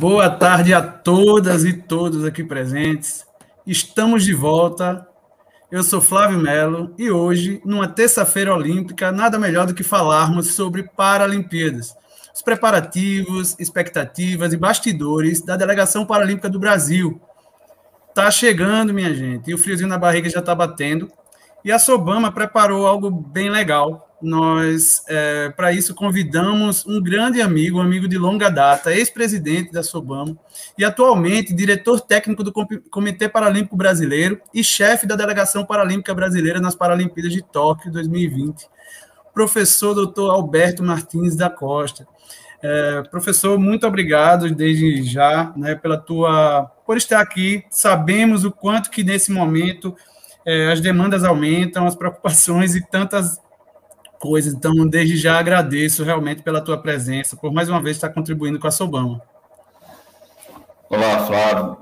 Boa tarde a todas e todos aqui presentes. Estamos de volta. Eu sou Flávio Melo e hoje, numa terça-feira olímpica, nada melhor do que falarmos sobre Paralimpíadas, os preparativos, expectativas e bastidores da delegação paralímpica do Brasil. Tá chegando, minha gente, e o friozinho na barriga já está batendo. E a Sobama preparou algo bem legal nós, é, para isso, convidamos um grande amigo, um amigo de longa data, ex-presidente da Sobamo e atualmente diretor técnico do Comitê Paralímpico Brasileiro e chefe da Delegação Paralímpica Brasileira nas Paralimpíadas de Tóquio 2020, professor doutor Alberto Martins da Costa. É, professor, muito obrigado desde já né, pela tua por estar aqui. Sabemos o quanto que nesse momento é, as demandas aumentam, as preocupações e tantas coisas. Então, desde já agradeço realmente pela tua presença, por mais uma vez estar contribuindo com a Sobama. Olá, Flávio,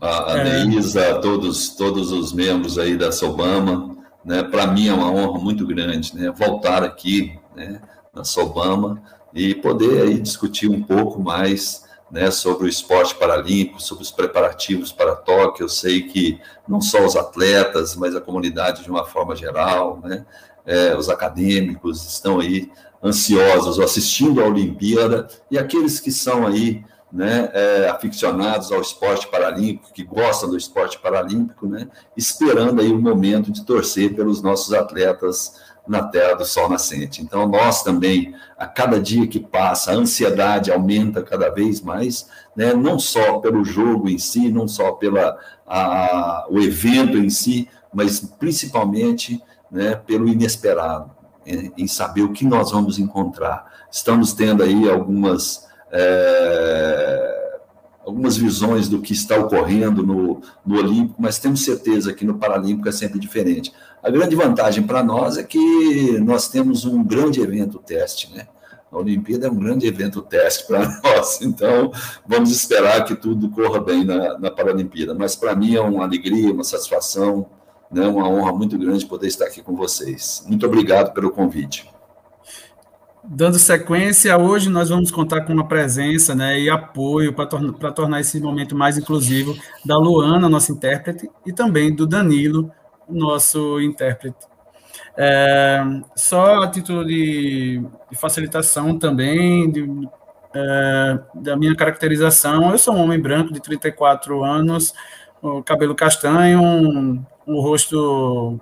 a, a é... todos, todos os membros aí da Sobama. Né? Para mim é uma honra muito grande né? voltar aqui né? na Sobama e poder aí discutir um pouco mais né, sobre o esporte paralímpico, sobre os preparativos para Tóquio. Eu sei que não só os atletas, mas a comunidade de uma forma geral, né, é, os acadêmicos estão aí ansiosos assistindo à Olimpíada e aqueles que são aí né, é, aficionados ao esporte paralímpico, que gostam do esporte paralímpico, né, esperando aí o momento de torcer pelos nossos atletas na terra do sol nascente. Então, nós também, a cada dia que passa, a ansiedade aumenta cada vez mais, né, não só pelo jogo em si, não só pela a, o evento em si, mas principalmente né, pelo inesperado, em saber o que nós vamos encontrar. Estamos tendo aí algumas, é, algumas visões do que está ocorrendo no, no Olímpico, mas temos certeza que no Paralímpico é sempre diferente. A grande vantagem para nós é que nós temos um grande evento teste, né? A Olimpíada é um grande evento teste para nós, então vamos esperar que tudo corra bem na, na Paralimpíada. Mas para mim é uma alegria, uma satisfação né, uma honra muito grande poder estar aqui com vocês. Muito obrigado pelo convite. Dando sequência, hoje nós vamos contar com a presença né, e apoio para tornar, tornar esse momento mais inclusivo da Luana, nossa intérprete, e também do Danilo, nosso intérprete. É, só a título de, de facilitação também, de, é, da minha caracterização, eu sou um homem branco de 34 anos, cabelo castanho, um rosto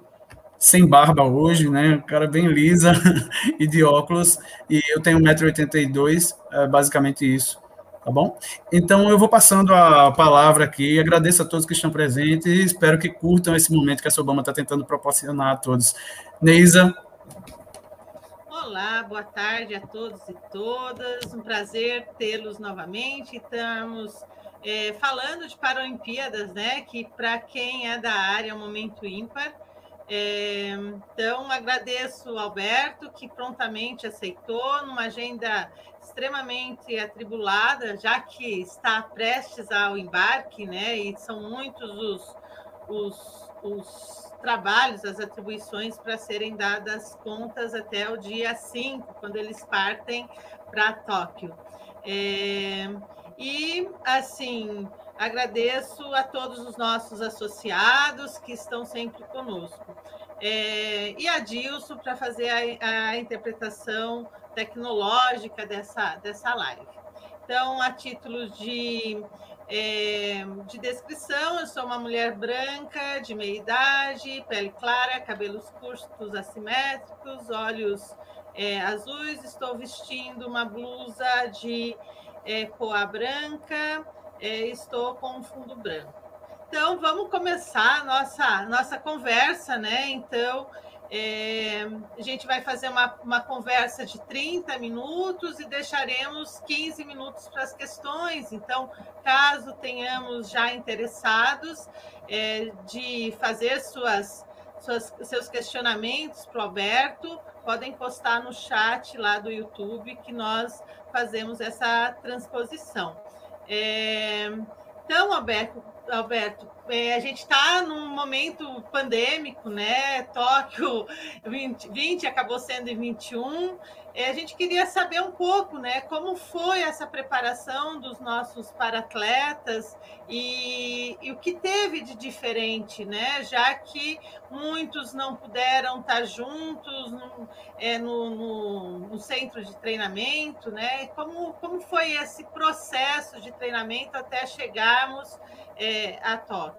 sem barba hoje, né? Cara bem lisa e de óculos. E eu tenho 1,82m, é basicamente isso, tá bom? Então eu vou passando a palavra aqui, agradeço a todos que estão presentes e espero que curtam esse momento que a Sobama está tentando proporcionar a todos. Neisa. Olá, boa tarde a todos e todas. Um prazer tê-los novamente. Estamos é, falando de Paralimpíadas, né? Que para quem é da área é um momento ímpar. É, então, agradeço ao Alberto, que prontamente aceitou, numa agenda extremamente atribulada, já que está prestes ao embarque, né? E são muitos os, os, os trabalhos, as atribuições para serem dadas contas até o dia 5, quando eles partem para Tóquio. É, e, assim, agradeço a todos os nossos associados que estão sempre conosco. É, e a Dilson para fazer a, a, interpretação tecnológica dessa, dessa live. Então, a título de, é, de descrição, eu sou uma mulher branca, de meia idade, pele clara, cabelos curtos assimétricos, olhos é, azuis, estou vestindo uma blusa de é, poa branca, é, estou com um fundo branco. Então, vamos começar a nossa, nossa conversa, né? Então, é, a gente vai fazer uma, uma conversa de 30 minutos e deixaremos 15 minutos para as questões. Então, caso tenhamos já interessados é, de fazer suas, suas, seus questionamentos para o Alberto, podem postar no chat lá do YouTube que nós fazemos essa transposição. É, então, Alberto, Alberto, é, a gente está num momento pandêmico, né? Tóquio 20, 20 acabou sendo em 21. É, a gente queria saber um pouco, né, como foi essa preparação dos nossos paratletas e, e, o que teve de diferente, né, já que muitos não puderam estar juntos no, é, no, no, no centro de treinamento, né, como, como foi esse processo de treinamento até chegarmos é, a Tóquio?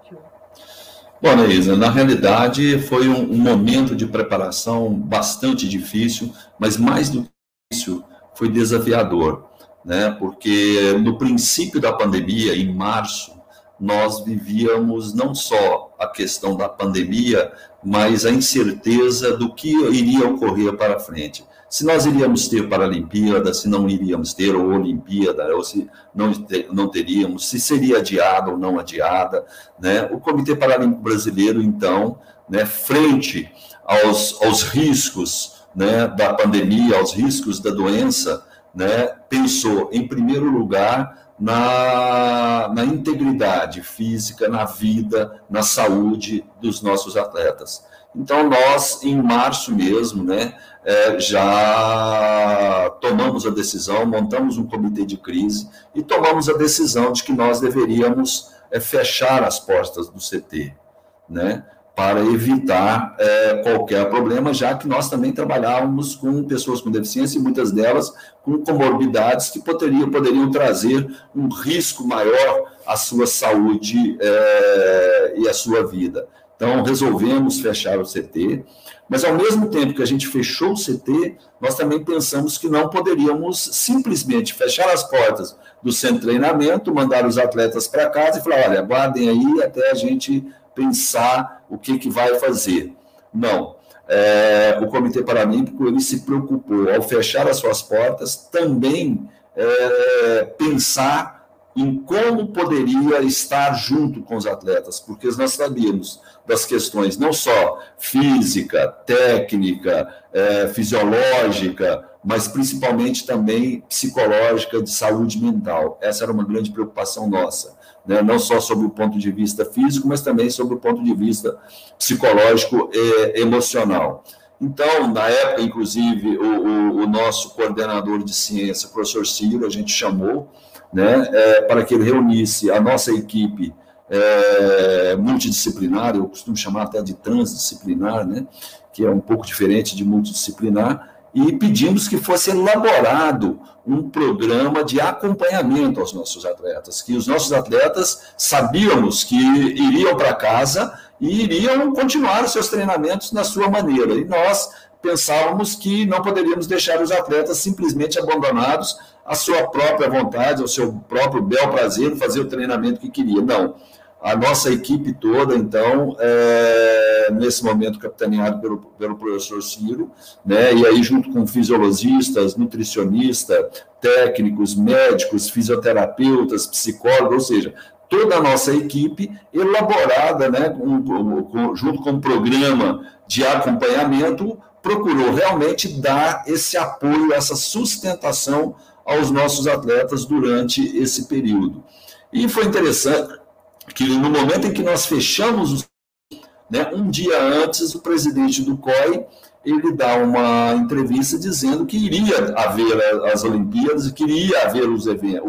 Bom, Neisa, na realidade foi um, um, momento de preparação bastante difícil, mas mais do que isso, foi desafiador, né? Porque no princípio da pandemia, em março, nós vivíamos não só a questão da pandemia, mas a incerteza do que iria ocorrer para frente se nós iríamos ter Paralimpíada, se não iríamos ter ou Olimpíada, ou se não, não teríamos, se seria adiada ou não adiada. Né? O Comitê Paralímpico Brasileiro, então, né, frente aos, aos riscos né, da pandemia, aos riscos da doença, né, pensou, em primeiro lugar, na, na integridade física, na vida, na saúde dos nossos atletas. Então, nós, em março mesmo, né, é, já tomamos a decisão, montamos um comitê de crise e tomamos a decisão de que nós deveríamos é, fechar as portas do CT, né, para evitar é, qualquer problema, já que nós também trabalhávamos com pessoas com deficiência e muitas delas com comorbidades que poderiam, poderiam trazer um risco maior à sua saúde é, e à sua vida. Então, resolvemos fechar o CT, mas ao mesmo tempo que a gente fechou o CT, nós também pensamos que não poderíamos simplesmente fechar as portas do centro de treinamento, mandar os atletas para casa e falar: olha, aguardem aí até a gente pensar o que, que vai fazer. Não. É, o Comitê Paralímpico ele se preocupou, ao fechar as suas portas, também é, pensar em como poderia estar junto com os atletas, porque nós sabíamos das questões não só física, técnica, é, fisiológica, mas principalmente também psicológica, de saúde mental. Essa era uma grande preocupação nossa, né? não só sobre o ponto de vista físico, mas também sobre o ponto de vista psicológico e emocional. Então, na época, inclusive, o, o, o nosso coordenador de ciência, o professor Ciro, a gente chamou, né, é, para que ele reunisse a nossa equipe é, multidisciplinar, eu costumo chamar até de transdisciplinar, né, que é um pouco diferente de multidisciplinar, e pedimos que fosse elaborado um programa de acompanhamento aos nossos atletas, que os nossos atletas sabíamos que iriam para casa e iriam continuar seus treinamentos na sua maneira, e nós pensávamos que não poderíamos deixar os atletas simplesmente abandonados à sua própria vontade, ao seu próprio bel prazer, fazer o treinamento que queria. Não. A nossa equipe toda, então, é, nesse momento capitaneado pelo, pelo professor Ciro, né, e aí junto com fisiologistas, nutricionistas, técnicos, médicos, fisioterapeutas, psicólogos, ou seja, toda a nossa equipe elaborada, né, com, com, junto com o um programa de acompanhamento, procurou realmente dar esse apoio, essa sustentação aos nossos atletas durante esse período. E foi interessante que no momento em que nós fechamos, né, um dia antes, o presidente do COI ele dá uma entrevista dizendo que iria haver as Olimpíadas, que iria haver os eventos,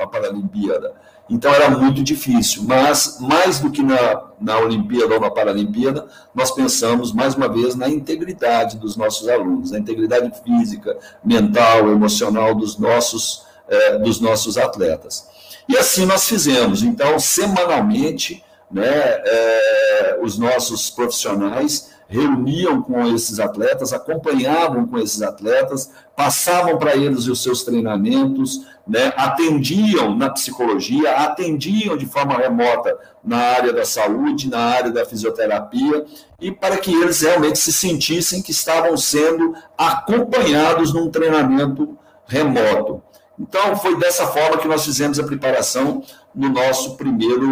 a Paralimpíada. Então era muito difícil, mas mais do que na, na Olimpíada ou na Paralimpíada, nós pensamos mais uma vez na integridade dos nossos alunos, na integridade física, mental, emocional dos nossos, eh, dos nossos atletas. E assim nós fizemos. Então, semanalmente, né, eh, os nossos profissionais reuniam com esses atletas, acompanhavam com esses atletas, passavam para eles os seus treinamentos, né, atendiam na psicologia, atendiam de forma remota na área da saúde, na área da fisioterapia, e para que eles realmente se sentissem que estavam sendo acompanhados num treinamento remoto. Então, foi dessa forma que nós fizemos a preparação no nosso primeiro,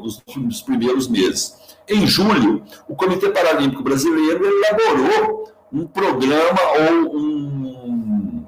nos primeiros meses. Em julho, o Comitê Paralímpico Brasileiro elaborou um programa ou um,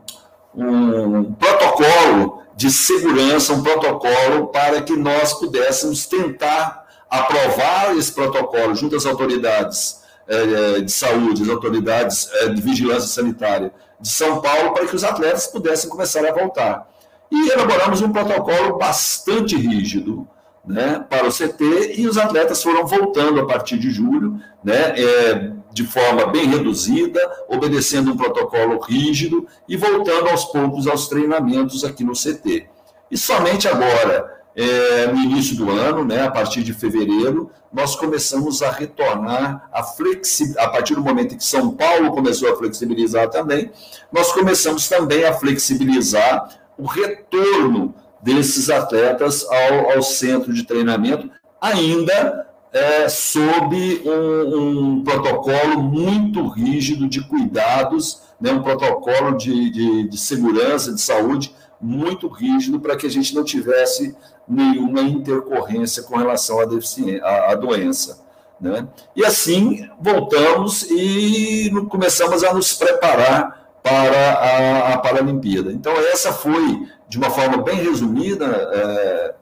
um protocolo de segurança, um protocolo para que nós pudéssemos tentar aprovar esse protocolo junto às autoridades é, de saúde, as autoridades é, de vigilância sanitária de São Paulo, para que os atletas pudessem começar a voltar. E elaboramos um protocolo bastante rígido, né, para o CT e os atletas foram voltando a partir de julho, né, é, de forma bem reduzida, obedecendo um protocolo rígido e voltando aos poucos aos treinamentos aqui no CT. E somente agora, é, no início do ano, né, a partir de fevereiro, nós começamos a retornar a flexi... a partir do momento em que São Paulo começou a flexibilizar também, nós começamos também a flexibilizar o retorno desses atletas ao, ao centro de treinamento, ainda é, sob um, um, protocolo muito rígido de cuidados, né, um protocolo de, de, de segurança, de saúde muito rígido para que a gente não tivesse nenhuma intercorrência com relação à, deficiência, à, à doença. Né? E assim voltamos e começamos a nos preparar para a, a Paralimpíada. Então, essa foi de uma forma bem resumida, é,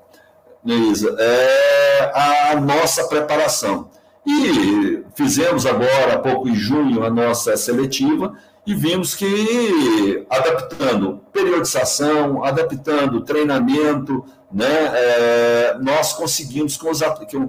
é a nossa preparação. E fizemos agora, há pouco em junho, a nossa seletiva e vimos que, adaptando periodização, adaptando treinamento, né, é, nós conseguimos com os,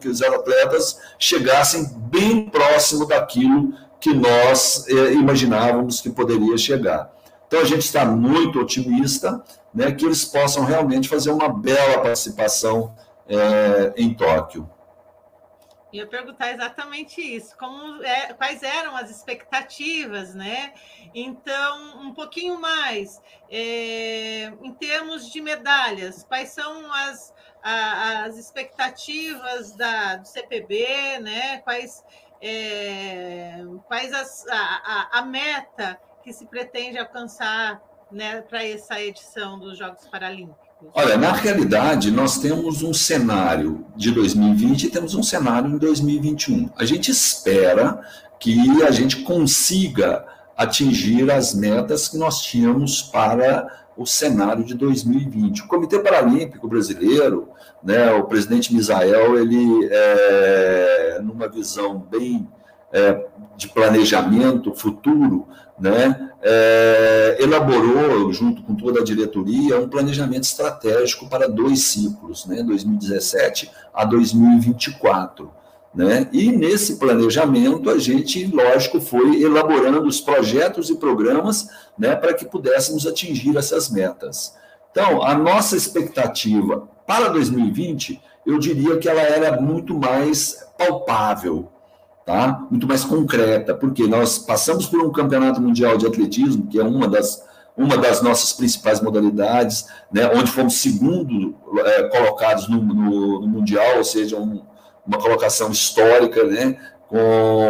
que os atletas chegassem bem próximo daquilo que nós é, imaginávamos que poderia chegar. Então, a gente está muito otimista né, que eles possam realmente fazer uma bela participação é, em Tóquio. Ia perguntar exatamente isso, como é, quais eram as expectativas, né? Então, um pouquinho mais, é, em termos de medalhas, quais são as, a, as expectativas da, do CPB, né? Quais, é, quais as, a, a, a meta que se pretende alcançar né, para essa edição dos Jogos Paralímpicos? Olha, na realidade, nós temos um cenário de 2020 e temos um cenário em 2021. A gente espera que a gente consiga atingir as metas que nós tínhamos para o cenário de 2020. O Comitê Paralímpico Brasileiro, né, o presidente Misael, ele, é, numa visão bem é, de planejamento futuro, né, é, elaborou, junto com toda a diretoria, um planejamento estratégico para dois ciclos, né, 2017 a 2024. Né? E nesse planejamento, a gente, lógico, foi elaborando os projetos e programas né, para que pudéssemos atingir essas metas. Então, a nossa expectativa para 2020, eu diria que ela era muito mais palpável, tá? muito mais concreta, porque nós passamos por um campeonato mundial de atletismo, que é uma das, uma das nossas principais modalidades, né? onde fomos segundo é, colocados no, no, no, Mundial, ou seja, um, uma colocação histórica, né? com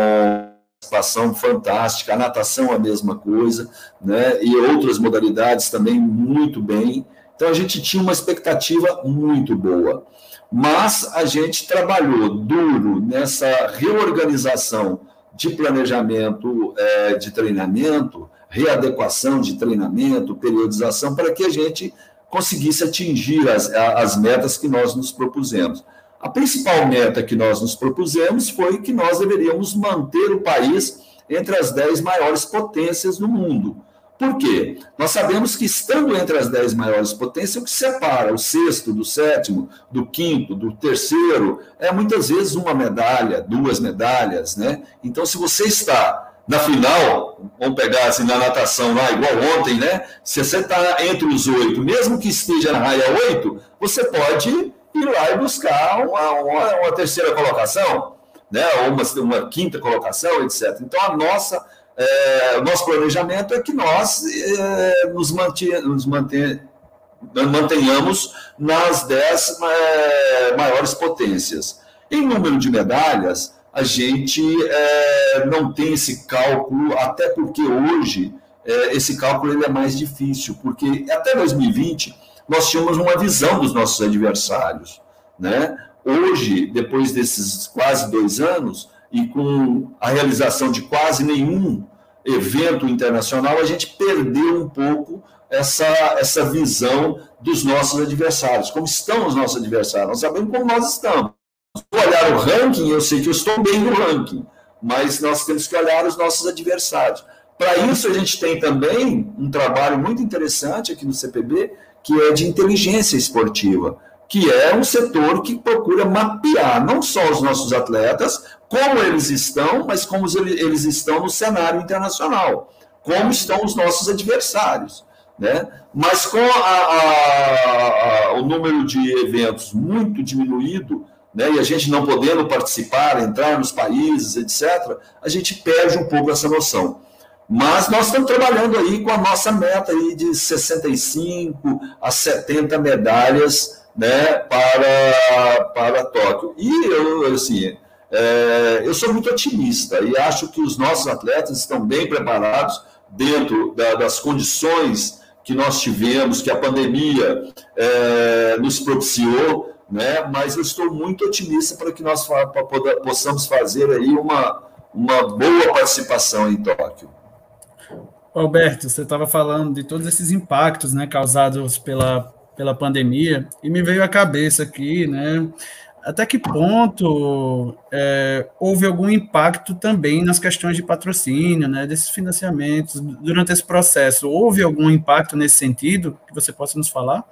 participação fantástica, a natação a mesma coisa, né? e outras modalidades também muito bem. Então a gente tinha uma expectativa muito boa mas a gente trabalhou duro nessa reorganização de planejamento é, de treinamento, readequação de treinamento, periodização, para que a gente conseguisse atingir as, as metas que nós nos propusemos. A principal meta que nós nos propusemos foi que nós deveríamos manter o país entre as dez maiores potências no mundo. Por quê? Nós sabemos que, estando entre as dez maiores potências, o que separa o sexto do sétimo, do quinto, do terceiro, é muitas vezes uma medalha, duas medalhas, né? Então, se você está na final, vamos pegar assim na natação lá, igual ontem, né? Se você está entre os oito, mesmo que esteja na raia oito, você pode ir lá e buscar uma, uma, uma terceira colocação, né? Ou uma, uma quinta colocação, etc. Então, a nossa é, nosso planejamento é que nós é, nos, mantenha, nos mantenha, mantenhamos nas dez é, maiores potências. Em número de medalhas, a gente é, não tem esse cálculo, até porque hoje é, esse cálculo ele é mais difícil, porque até 2020 nós tínhamos uma visão dos nossos adversários. Né? Hoje, depois desses quase dois anos, e com a realização de quase nenhum evento internacional, a gente perdeu um pouco essa, essa visão dos nossos adversários. Como estão os nossos adversários? Nós sabemos como nós estamos. Se eu olhar o ranking, eu sei que eu estou bem no ranking, mas nós temos que olhar os nossos adversários. Para isso, a gente tem também um trabalho muito interessante aqui no CPB, que é de inteligência esportiva, que é um setor que procura mapear não só os nossos atletas, como eles estão, mas como eles estão no cenário internacional, como estão os nossos adversários. Né? Mas com a, a, a, o número de eventos muito diminuído, né, e a gente não podendo participar, entrar nos países, etc., a gente perde um pouco essa noção. Mas nós estamos trabalhando aí com a nossa meta aí de 65 a 70 medalhas né, para, para Tóquio. E eu, assim, é, eu sou muito otimista e acho que os nossos atletas estão bem preparados dentro da, das condições que nós tivemos, que a pandemia é, nos propiciou, né? mas eu estou muito otimista para que nós possamos fazer aí uma, uma boa participação em Tóquio. Alberto, você estava falando de todos esses impactos né, causados pela, pela pandemia, e me veio à cabeça aqui, né? Até que ponto é, houve algum impacto também nas questões de patrocínio, né, desses financiamentos durante esse processo? Houve algum impacto nesse sentido que você possa nos falar?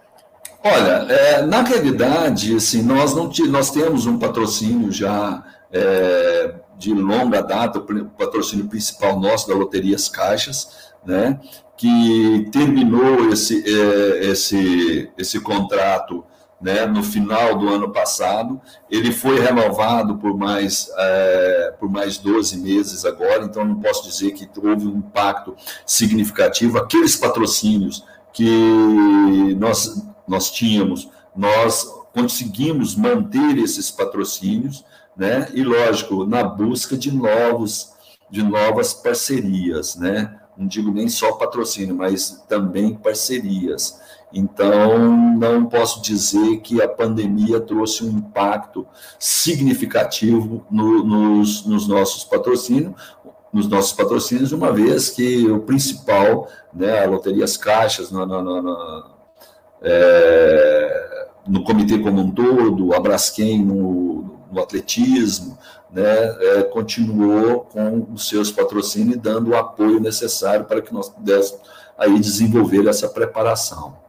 Olha, é, na realidade, assim, nós não nós temos um patrocínio já é, de longa data, o patrocínio principal nosso da Loterias Caixas, né, que terminou esse, é, esse, esse contrato né, no final do ano passado. Ele foi renovado por mais, é, por mais 12 meses agora, então não posso dizer que houve um impacto significativo. Aqueles patrocínios que nós, nós tínhamos, nós conseguimos manter esses patrocínios, né, e lógico, na busca de novos de novas parcerias, né? Não digo nem só patrocínio, mas também parcerias. Então, não posso dizer que a pandemia trouxe um impacto significativo no, nos, nos, nossos patrocínios, nos nossos patrocínios, uma vez que o principal, né, a Loterias Caixas, na, na, na, é, no comitê como um todo, a Braskem no, no atletismo, né, é, continuou com os seus patrocínios dando o apoio necessário para que nós pudéssemos aí desenvolver essa preparação.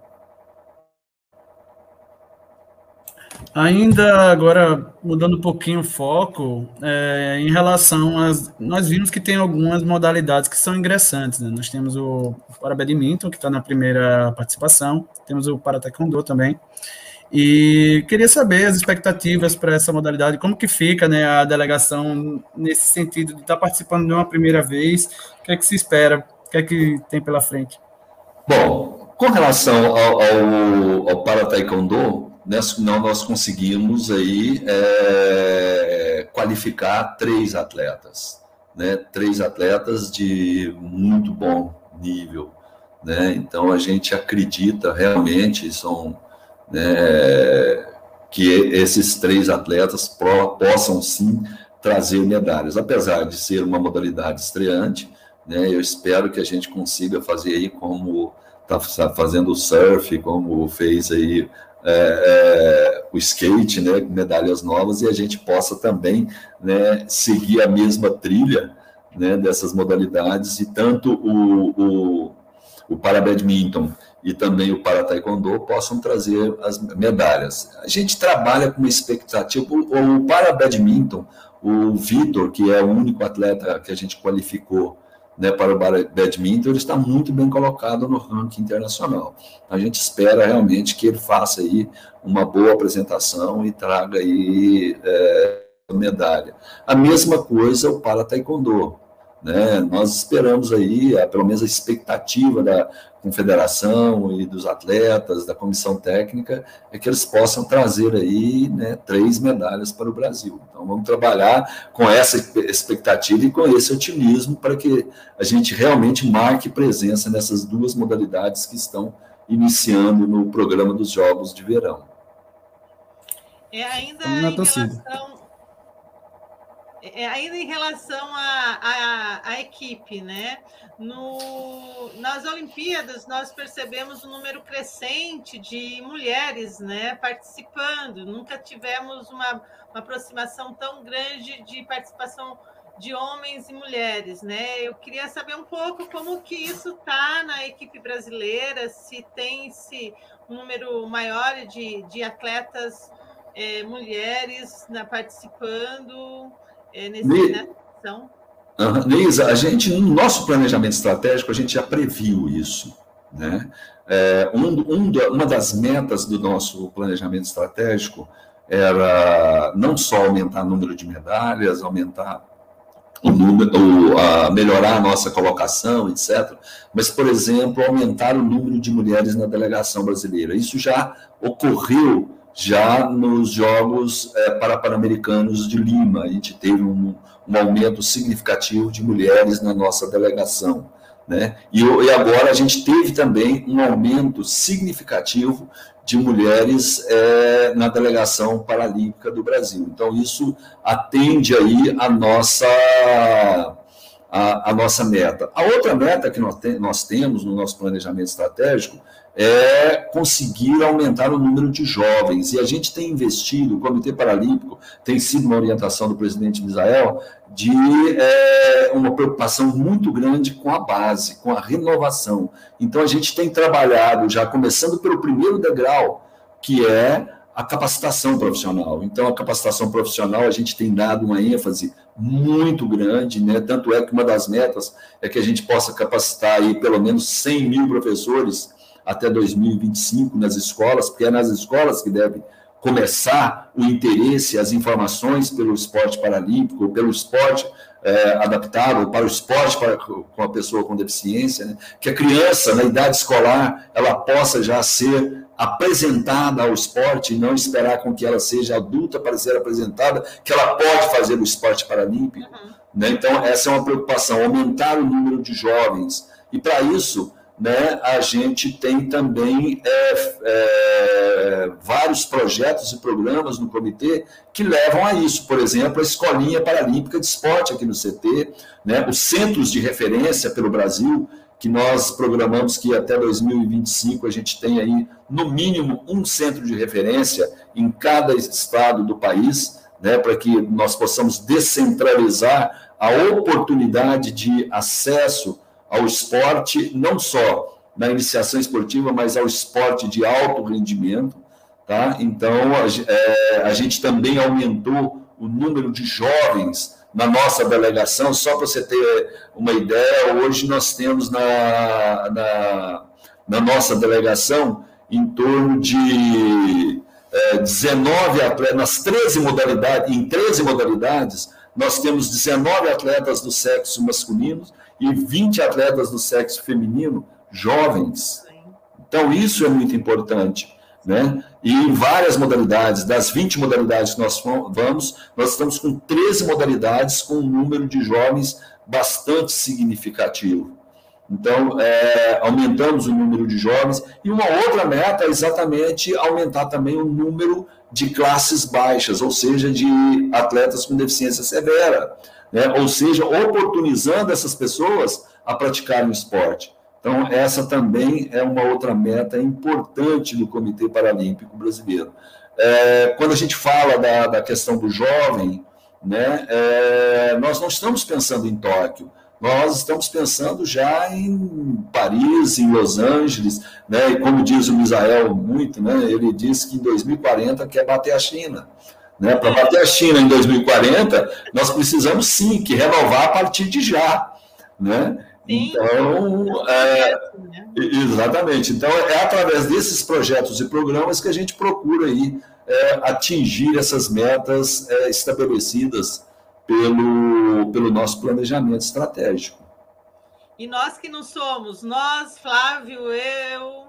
Ainda agora, mudando um pouquinho o foco, é, em relação às. Nós vimos que tem algumas modalidades que são ingressantes. Né? Nós temos o para badminton, que está na primeira participação, temos o para taekwondo também. E queria saber as expectativas para essa modalidade, como que fica né, a delegação nesse sentido de estar tá participando de uma primeira vez, o que é que se espera, o que é que tem pela frente? Bom, com relação ao, ao, ao para taekwondo, nós, nós conseguimos aí é, qualificar três atletas, né? Três atletas de muito bom nível, né? Então a gente acredita realmente são né, que esses três atletas pro, possam sim trazer medalhas, apesar de ser uma modalidade estreante, né? Eu espero que a gente consiga fazer aí como está fazendo o surf, como fez aí é, é, o skate, né, medalhas novas, e a gente possa também né, seguir a mesma trilha né, dessas modalidades, e tanto o, o, o para badminton e também o para taekwondo possam trazer as medalhas. A gente trabalha com uma expectativa, o, para badminton, o Vitor, que é o único atleta que a gente qualificou né, para o badminton, ele está muito bem colocado no ranking internacional. A gente espera realmente que ele faça aí uma boa apresentação e traga aí é, medalha. A mesma coisa o para taekwondo. Né? Nós esperamos aí, pelo menos a expectativa da confederação e dos atletas, da comissão técnica, é que eles possam trazer aí né, três medalhas para o Brasil. Então vamos trabalhar com essa expectativa e com esse otimismo para que a gente realmente marque presença nessas duas modalidades que estão iniciando no programa dos Jogos de Verão. É ainda em relação é, ainda em relação à, equipe, né? No, nas Olimpíadas, nós percebemos um número crescente de mulheres né, participando. Nunca tivemos uma, uma aproximação tão grande de participação de homens e mulheres, né? Eu queria saber um pouco como que isso está na equipe brasileira, se tem se um número maior de, de atletas é, mulheres na, participando é, nesse, ne... nessa ação. Uhum. Neisa, a gente, no nosso planejamento estratégico, a gente já previu isso. Né? É, um, um, uma das metas do nosso planejamento estratégico era não só aumentar o número de medalhas, aumentar o número, o, a melhorar a nossa colocação, etc. Mas, por exemplo, aumentar o número de mulheres na delegação brasileira. Isso já ocorreu já nos Jogos é, Pan-Americanos de Lima. A gente teve um, um, aumento significativo de mulheres na nossa delegação. Né? E, e agora a gente teve também um aumento significativo de mulheres é, na delegação paralímpica do Brasil. Então, isso atende aí a nossa, a, a nossa meta. A outra meta que nós, te, nós temos no nosso planejamento estratégico é conseguir aumentar o número de jovens. E a gente tem investido, o Comitê Paralímpico tem sido uma orientação do presidente Misael de é, uma preocupação muito grande com a base, com a renovação. Então a gente tem trabalhado já começando pelo primeiro degrau, que é a capacitação profissional. Então, a capacitação profissional, a gente tem dado uma ênfase muito grande, né? Tanto é que uma das metas é que a gente possa capacitar aí pelo menos 100 mil professores até 2025 nas escolas, porque é nas escolas que deve começar o interesse, as informações pelo esporte paralímpico, pelo esporte é, adaptado para o esporte para, com a pessoa com deficiência, né? que a criança, na idade escolar, ela possa já ser apresentada ao esporte e não esperar com que ela seja adulta para ser apresentada, que ela pode fazer o esporte paralímpico. Uhum. Né? Então, essa é uma preocupação, aumentar o número de jovens. E, para isso, né, a gente tem também é, é, vários projetos e programas no comitê que levam a isso. Por exemplo, a Escolinha Paralímpica de Esporte aqui no CT, né, os centros de referência pelo Brasil, que nós programamos que até 2025 a gente tem aí, no mínimo, um centro de referência em cada estado do país, né, para que nós possamos descentralizar a oportunidade de acesso ao esporte, não só na iniciação esportiva, mas ao esporte de alto rendimento. Tá? Então, a, é, a gente também aumentou o número de jovens na nossa delegação. Só para você ter uma ideia, hoje nós temos na, na, na nossa delegação em torno de é, 19 atletas, nas 13 modalidades, em 13 modalidades, nós temos 19 atletas do sexo masculino e 20 atletas do sexo feminino jovens. Então, isso é muito importante. Né? E em várias modalidades, das 20 modalidades que nós vamos, nós estamos com 13 modalidades com um número de jovens bastante significativo. Então, é, aumentamos o número de jovens. E uma outra meta é exatamente aumentar também o número de classes baixas, ou seja, de atletas com deficiência severa né? ou seja, oportunizando essas pessoas a praticarem esporte. Então, essa também é uma outra meta importante do Comitê Paralímpico Brasileiro. É, quando a gente fala da, da questão do jovem, né, é, nós não estamos pensando em Tóquio, nós estamos pensando já em Paris, em Los Angeles, né, e como diz o Misael muito, né, ele diz que em 2040 quer bater a China. Né? Para bater a China em 2040, nós precisamos sim que renovar a partir de já. Né? Então, é, exatamente. Então, é através desses projetos e programas que a gente procura aí, é, atingir essas metas é, estabelecidas pelo, pelo nosso planejamento estratégico. E nós que não somos, nós, Flávio, eu,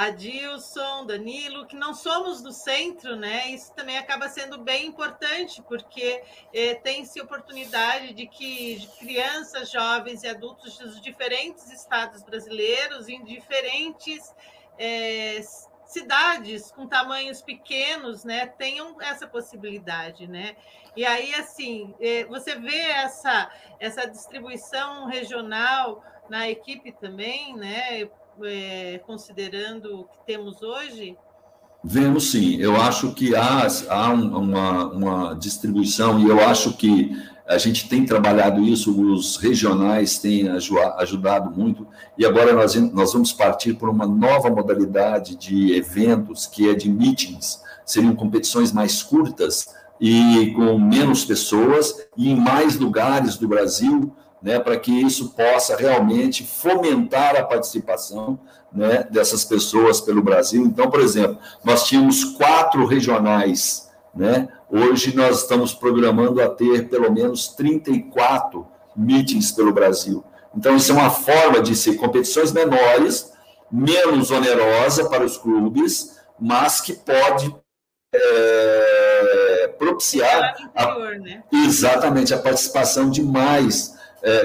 Adilson, Danilo, que não somos do centro, né? Isso também acaba sendo bem importante, porque eh, tem-se oportunidade de que crianças, jovens e adultos dos diferentes estados brasileiros, em diferentes eh, cidades com tamanhos pequenos, né, tenham essa possibilidade, né? E aí, assim, é, você vê essa, essa distribuição regional na equipe também, né? É, considerando o que temos hoje? Vemos sim. Eu acho que há, há uma, uma distribuição, e eu acho que a gente tem trabalhado isso, os regionais têm ajudado muito, e agora nós, nós vamos partir por uma nova modalidade de eventos, que é de meetings, seriam competições mais curtas e com menos pessoas, e em mais lugares do Brasil, né, para que isso possa realmente fomentar a participação né, dessas pessoas pelo Brasil. Então, por exemplo, nós tínhamos quatro regionais, né, Hoje nós estamos programando a ter pelo menos 34 meetings pelo Brasil. Então, isso é uma forma de ser competições menores, menos onerosa para os clubes, mas que pode é, propiciar interior, a, né? exatamente a participação de mais,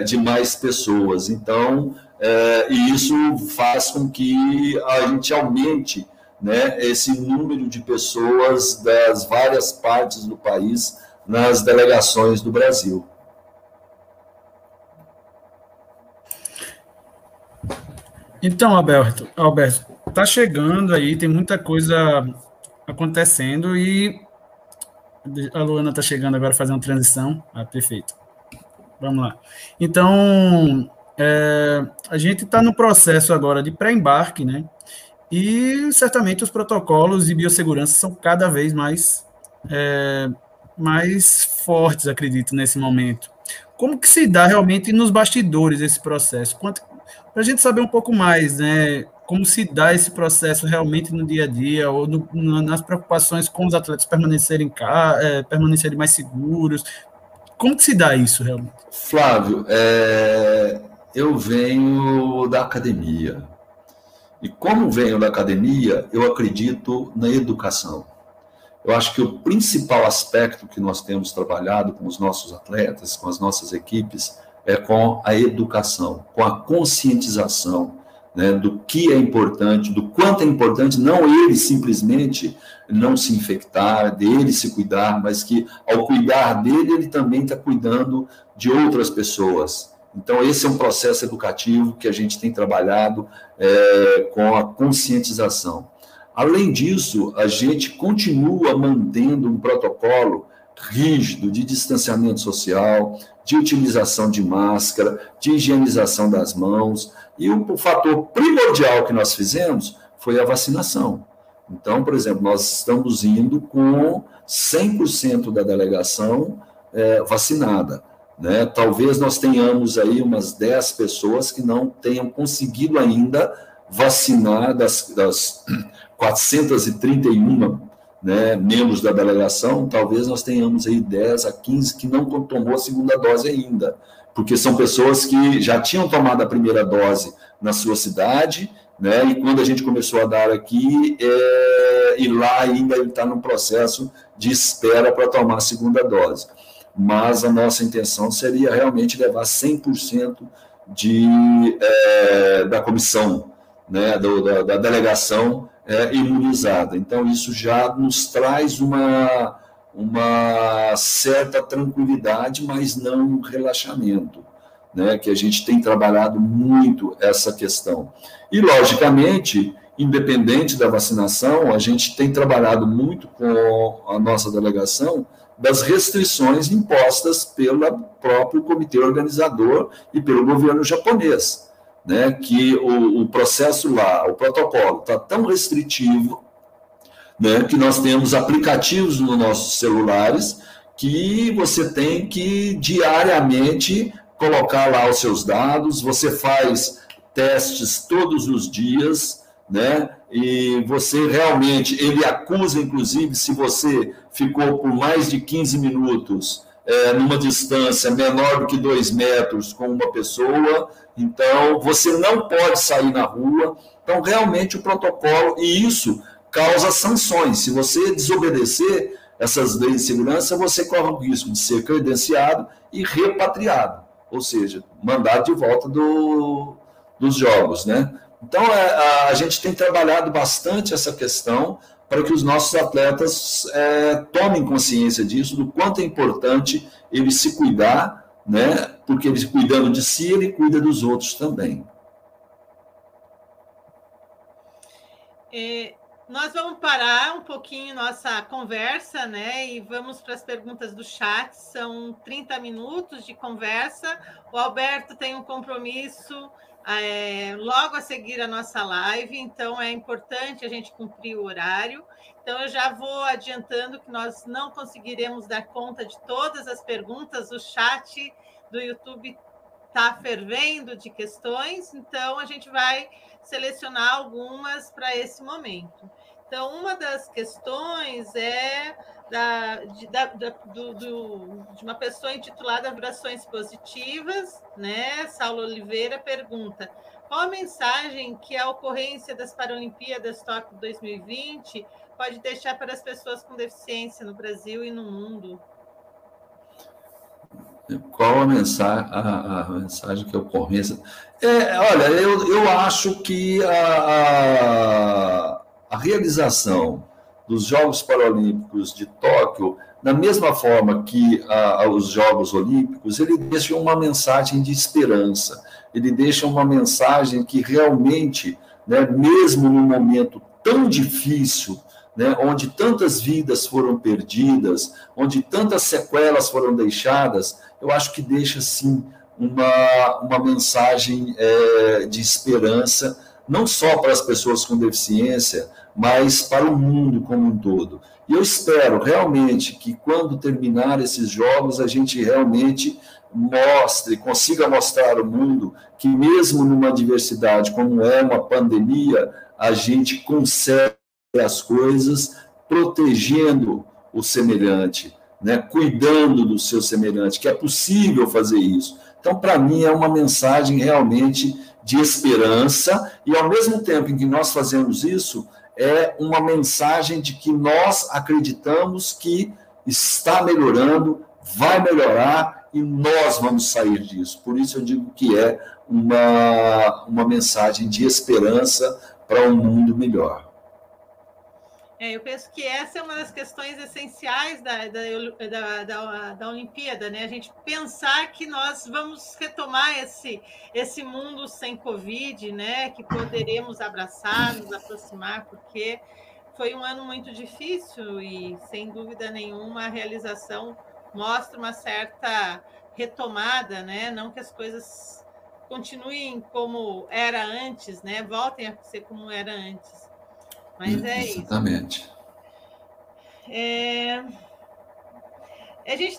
de mais pessoas. Então, é, e isso faz com que a gente aumente né, esse número de pessoas das várias partes do país nas delegações do Brasil. Então, Alberto, Alberto, tá chegando aí, tem muita coisa acontecendo e a Luana tá chegando agora fazendo transição. Ah, perfeito. Vamos lá. Então, é, a gente está no processo agora de pré-embarque, né? E certamente os protocolos de biossegurança são cada vez mais, é, mais fortes, acredito, nesse momento. Como que se dá realmente nos bastidores esse processo? Para a gente saber um pouco mais, né? Como se dá esse processo realmente no dia a dia, ou no, nas preocupações com os atletas permanecerem, é, permanecerem mais seguros. Como que se dá isso realmente? Flávio, é, eu venho da academia, e como venho da academia, eu acredito na educação. Eu acho que o principal aspecto que nós temos trabalhado com os nossos atletas, com as nossas equipes, é com a educação, com a conscientização né, do que é importante, do quanto é importante não ele simplesmente não se infectar, dele se cuidar, mas que ao cuidar dele, ele também está cuidando de outras pessoas. Então, esse é um processo educativo que a gente tem trabalhado é, com a conscientização. Além disso, a gente continua mantendo um protocolo rígido de distanciamento social, de utilização de máscara, de higienização das mãos. E o, fator primordial que nós fizemos foi a vacinação. Então, por exemplo, nós estamos indo com 100% da delegação é, vacinada. Né? Talvez nós tenhamos aí umas 10 pessoas que não tenham conseguido ainda vacinar das, das 431 né, membros da delegação, talvez nós tenhamos aí 10 a 15 que não tomou a segunda dose ainda, porque são pessoas que já tinham tomado a primeira dose na sua cidade, né, e quando a gente começou a dar aqui, é, e lá ainda ele está no processo de espera para tomar a segunda dose. Mas a nossa intenção seria realmente levar 100% de, é, da comissão, né, do, da, da, delegação é, imunizada. Então, isso já nos traz uma, uma certa tranquilidade, mas não um relaxamento. Né, que a gente tem trabalhado muito essa questão. E, logicamente, independente da vacinação, a gente tem trabalhado muito com a nossa delegação das restrições impostas pelo próprio comitê organizador e pelo governo japonês, né? Que o, o processo lá, o protocolo está tão restritivo, né? Que nós temos aplicativos nos nossos celulares que você tem que diariamente colocar lá os seus dados, você faz testes todos os dias, né? E você realmente, ele acusa, inclusive, se você ficou por mais de 15 minutos é, numa distância menor do que dois metros com uma pessoa, então você não pode sair na rua. Então, realmente, o protocolo, e isso causa sanções. Se você desobedecer essas leis de segurança, você corre o risco de ser credenciado e repatriado, ou seja, mandado de volta do, dos jogos, né? Então, é, a gente tem trabalhado bastante essa questão para que os nossos atletas é, tomem consciência disso, do quanto é importante ele se cuidar, né? Porque ele cuidando de si, ele cuida dos outros também. É, nós vamos parar um pouquinho nossa conversa, né? E vamos para as perguntas do chat. São 30 minutos de conversa. O Alberto tem um compromisso é, logo a seguir a nossa live, então é importante a gente cumprir o horário. Então, eu já vou adiantando que nós não conseguiremos dar conta de todas as perguntas, o chat do YouTube está fervendo de questões, então a gente vai selecionar algumas para esse momento. Então, uma das questões é da, de, da, do, do, de uma pessoa intitulada Vibrações Positivas, né? Saulo Oliveira pergunta: qual a mensagem que a ocorrência das Paralimpíadas Tóquio 2020 pode deixar para as pessoas com deficiência no Brasil e no mundo? Qual a mensagem, a, a mensagem que a ocorrência. É, olha, eu, eu acho que a, a, a realização dos Jogos Paralímpicos de Tóquio, da mesma forma que a, os Jogos Olímpicos, ele deixa uma mensagem de esperança, ele deixa uma mensagem que realmente, né, mesmo num momento tão difícil, né, onde tantas vidas foram perdidas, onde tantas sequelas foram deixadas, eu acho que deixa sim uma, uma mensagem é, de esperança, não só para as pessoas com deficiência, mas para o mundo como um todo. E eu espero realmente que quando terminar esses jogos, a gente realmente mostre, consiga mostrar ao mundo que mesmo numa diversidade como é uma pandemia, a gente consegue as coisas protegendo o semelhante, né? cuidando do seu semelhante, que é possível fazer isso. Então, para mim, é uma mensagem realmente de esperança, e ao mesmo tempo em que nós fazemos isso, é uma mensagem de que nós acreditamos que está melhorando, vai melhorar e nós vamos sair disso. Por isso eu digo que é uma, uma mensagem de esperança para um mundo melhor. É, eu penso que essa é uma das questões essenciais da, da, da, da, Olimpíada, né? A gente pensar que nós vamos retomar esse, esse mundo sem Covid, né? Que poderemos abraçar, nos aproximar, porque foi um ano muito difícil e, sem dúvida nenhuma, a realização mostra uma certa retomada, né? Não que as coisas continuem como era antes, né? Voltem a ser como era antes mas é Exatamente. isso. É... A gente